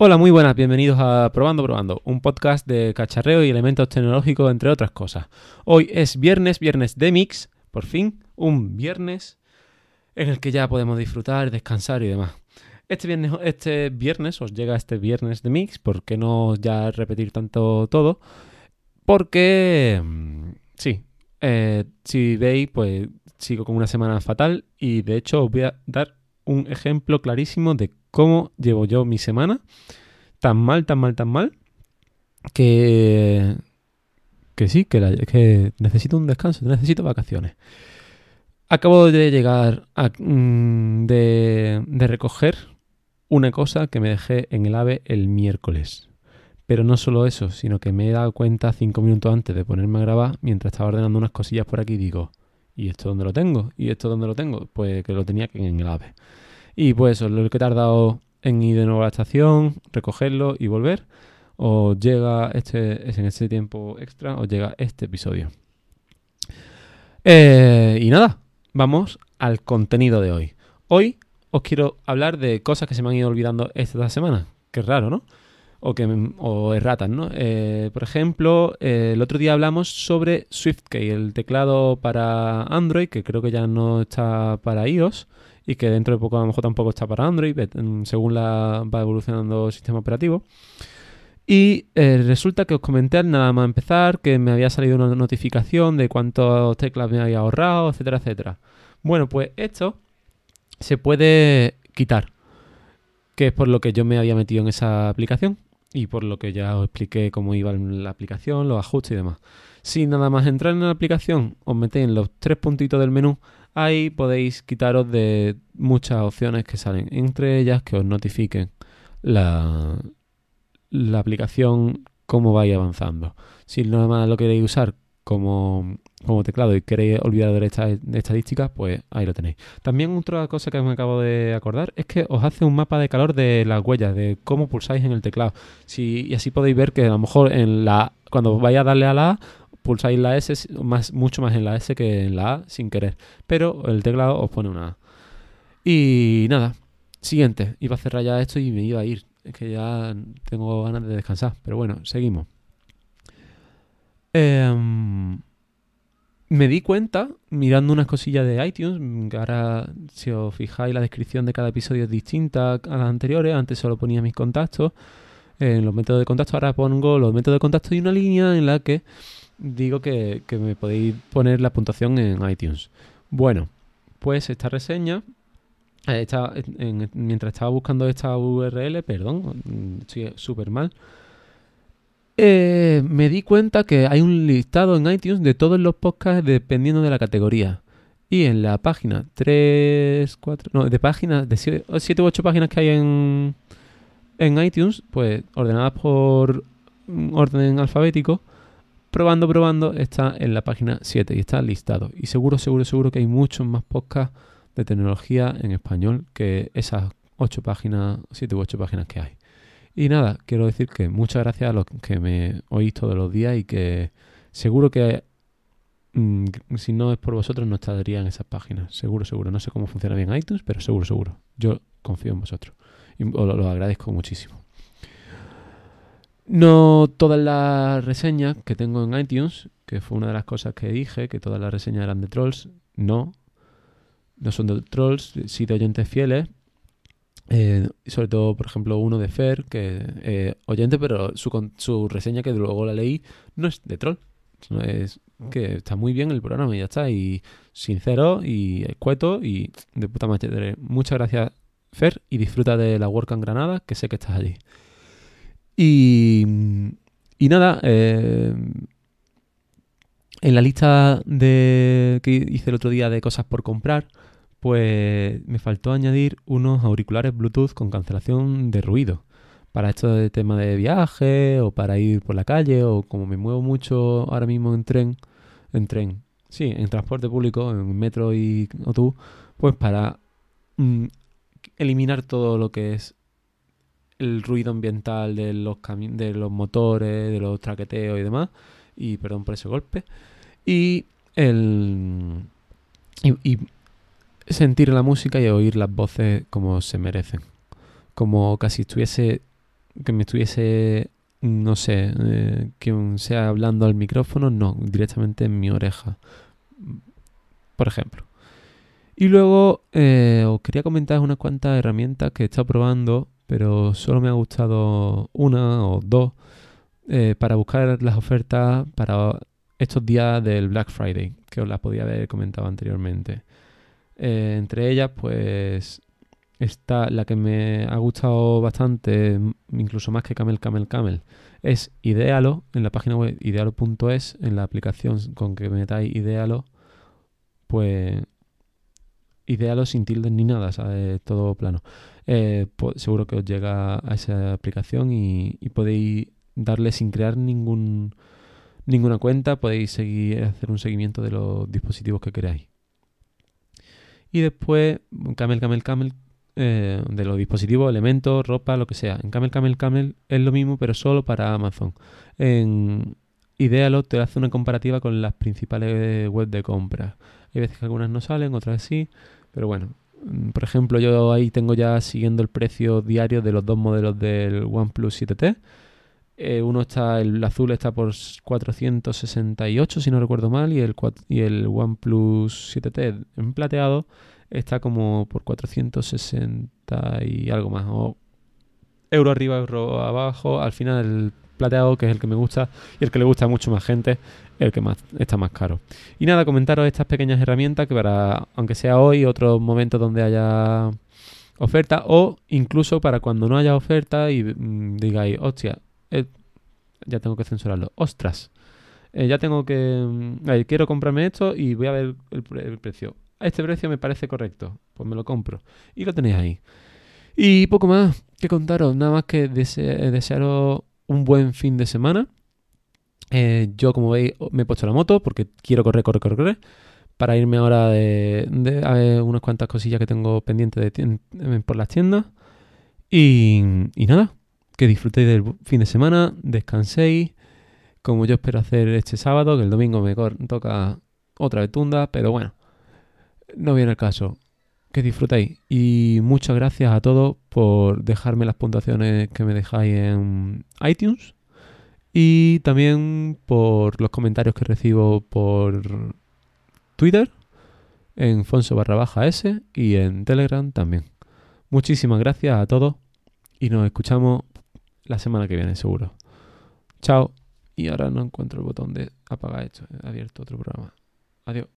Hola, muy buenas, bienvenidos a Probando Probando, un podcast de cacharreo y elementos tecnológicos, entre otras cosas. Hoy es viernes, viernes de mix, por fin, un viernes en el que ya podemos disfrutar, descansar y demás. Este viernes, este viernes os llega este viernes de mix, ¿por qué no ya repetir tanto todo? Porque, mm, sí, eh, si veis, pues sigo con una semana fatal y de hecho os voy a dar un ejemplo clarísimo de cómo llevo yo mi semana. Tan mal, tan mal, tan mal. Que, que sí, que, que necesito un descanso, necesito vacaciones. Acabo de llegar a, mm, de, de recoger una cosa que me dejé en el AVE el miércoles. Pero no solo eso, sino que me he dado cuenta cinco minutos antes de ponerme a grabar, mientras estaba ordenando unas cosillas por aquí, digo, ¿y esto dónde lo tengo? ¿Y esto dónde lo tengo? Pues que lo tenía en el AVE. Y pues lo que he tardado en ir de nuevo a la estación, recogerlo y volver, o llega este, en ese tiempo extra, o llega este episodio. Eh, y nada, vamos al contenido de hoy. Hoy os quiero hablar de cosas que se me han ido olvidando esta semana. Qué raro, ¿no? O, que, o erratas, ¿no? Eh, por ejemplo, eh, el otro día hablamos sobre SwiftKey, el teclado para Android, que creo que ya no está para iOS y que dentro de poco a lo mejor tampoco está para Android, según la va evolucionando el sistema operativo. Y eh, resulta que os comenté nada más empezar que me había salido una notificación de cuántas teclas me había ahorrado, etcétera, etcétera. Bueno, pues esto se puede quitar, que es por lo que yo me había metido en esa aplicación y por lo que ya os expliqué cómo iba la aplicación, los ajustes y demás. Si nada más entrar en la aplicación os metéis en los tres puntitos del menú, ahí podéis quitaros de muchas opciones que salen, entre ellas que os notifiquen la, la aplicación cómo vais avanzando. Si nada más lo queréis usar como, como teclado y queréis olvidar de estas estadísticas, pues ahí lo tenéis. También otra cosa que me acabo de acordar es que os hace un mapa de calor de las huellas, de cómo pulsáis en el teclado. Y así podéis ver que a lo mejor cuando vais a darle a la A, pulsáis la S más, mucho más en la S que en la A sin querer. Pero el teclado os pone una A. Y nada, siguiente. Iba a cerrar ya esto y me iba a ir. Es que ya tengo ganas de descansar. Pero bueno, seguimos. Em, me di cuenta, mirando unas cosillas de iTunes, que ahora si os fijáis la descripción de cada episodio es distinta a las anteriores, antes solo ponía mis contactos, en los métodos de contacto ahora pongo los métodos de contacto y una línea en la que digo que, me podéis poner la puntuación en iTunes. Bueno, pues esta reseña, eh, mientras estaba buscando esta URL, perdón, estoy súper mal, eh, me di cuenta que hay un listado en iTunes de todos los podcasts dependiendo de la categoría. Y en la página 3, 4, no, de páginas, de 7 u 8 páginas que hay en, en iTunes, pues ordenadas por orden alfabético, probando, probando, está en la página 7 y está listado. Y seguro, seguro, seguro que hay muchos más podcasts de tecnología en español que esas 8 páginas, 7 u 8 páginas que hay. Y nada, quiero decir que muchas gracias a los que me oís todos los días y que seguro que mm, si no es por vosotros no estaría en esas páginas. Seguro, seguro. No sé cómo funciona bien iTunes, pero seguro, seguro. Yo confío en vosotros. Y os lo, agradezco muchísimo. No todas las reseñas que tengo en iTunes, que fue una de las cosas que dije, que todas las reseñas eran de trolls, no. No son de trolls, sí de oyentes fieles, eh, sobre todo, por ejemplo, uno de Fer, que eh, oyente, pero su, su reseña que luego la leí no es de troll. Es que está muy bien el programa y ya está. Y sincero y escueto y de puta madre. Muchas gracias, Fer, y disfruta de la Work en Granada, que sé que estás allí. Y, y nada, eh, en la lista de que hice el otro día de cosas por comprar, pues me faltó añadir unos auriculares Bluetooth con cancelación de ruido. Para esto de tema de viaje o para ir por la calle o como me muevo mucho ahora mismo en tren, en tren, sí, en transporte público, en metro y autobús, pues para mm, eliminar todo lo que es el ruido ambiental de los de los motores, de los traqueteos y demás, y perdón por ese golpe, y el y sentir la música y oír las voces como se merecen. Como casi estuviese que me estuviese, no sé, eh, que sea hablando al micrófono, no, directamente en mi oreja, por ejemplo. Y luego eh, os quería comentar unas cuantas herramientas que he estado probando, pero solo me ha gustado una o dos eh, para buscar las ofertas para estos días del Black Friday, que os las podía haber comentado anteriormente. Eh, entre ellas, pues está la que me ha gustado bastante, incluso más que Camel Camel Camel, es Idealo, en la página web idealo.es, en la aplicación con que metáis Idealo, pues Idealo sin tildes ni nada, ¿sabes? Todo plano. Eh, seguro que os llega a esa aplicación y, y podéis darle sin crear ningún ninguna cuenta, podéis seguir, hacer un seguimiento de los dispositivos que queráis. Y después, Camel, Camel, Camel, eh, de los dispositivos, elementos, ropa, lo que sea. En Camel, Camel, Camel es lo mismo, pero solo para Amazon. En Idealo te hace una comparativa con las principales webs de compra. Hay veces que algunas no salen, otras sí, pero bueno. Mm, por ejemplo, yo ahí tengo ya siguiendo el precio diario de los dos modelos del OnePlus 7T eh, uno está, el azul está por 468, si no recuerdo mal, y el, y el OnePlus 7T en plateado está como por 460 y algo más. O euro arriba, euro abajo. Al final plateado, que es el que me gusta y el que le gusta a mucho más gente, el que más está más caro. Y nada, comentaros estas pequeñas herramientas que para, aunque sea hoy, otros momentos donde haya oferta, o incluso para cuando no haya oferta y mm, digáis, hostia, eh, ya tengo que censurarlo. Ostras. Eh, ya tengo que... Mm, quiero comprarme esto y voy a ver el, precio. A este precio me parece correcto. Pues me lo compro. Y lo tenéis ahí. Y poco más que contaros. Nada más que eh, desearos un buen fin de semana. yo, como veis, me he puesto la moto porque quiero correr, correr, correr, correr. Para irme ahora de, a ver unas cuantas cosillas que tengo pendientes por las tiendas. y nada, que disfrutéis del fin de semana, descanséis, como yo espero hacer este sábado, que el domingo me toca otra vez tunda, pero bueno, no viene el caso. Que disfrutéis. Y muchas gracias a todos por dejarme las puntuaciones que me dejáis en iTunes. Y también por los comentarios que recibo por Twitter, en Fonso barra baja S y en Telegram también. Muchísimas gracias a todos y nos escuchamos la semana que viene, seguro. Chao. Y ahora no encuentro el botón de apagar esto. He abierto otro programa. Adiós.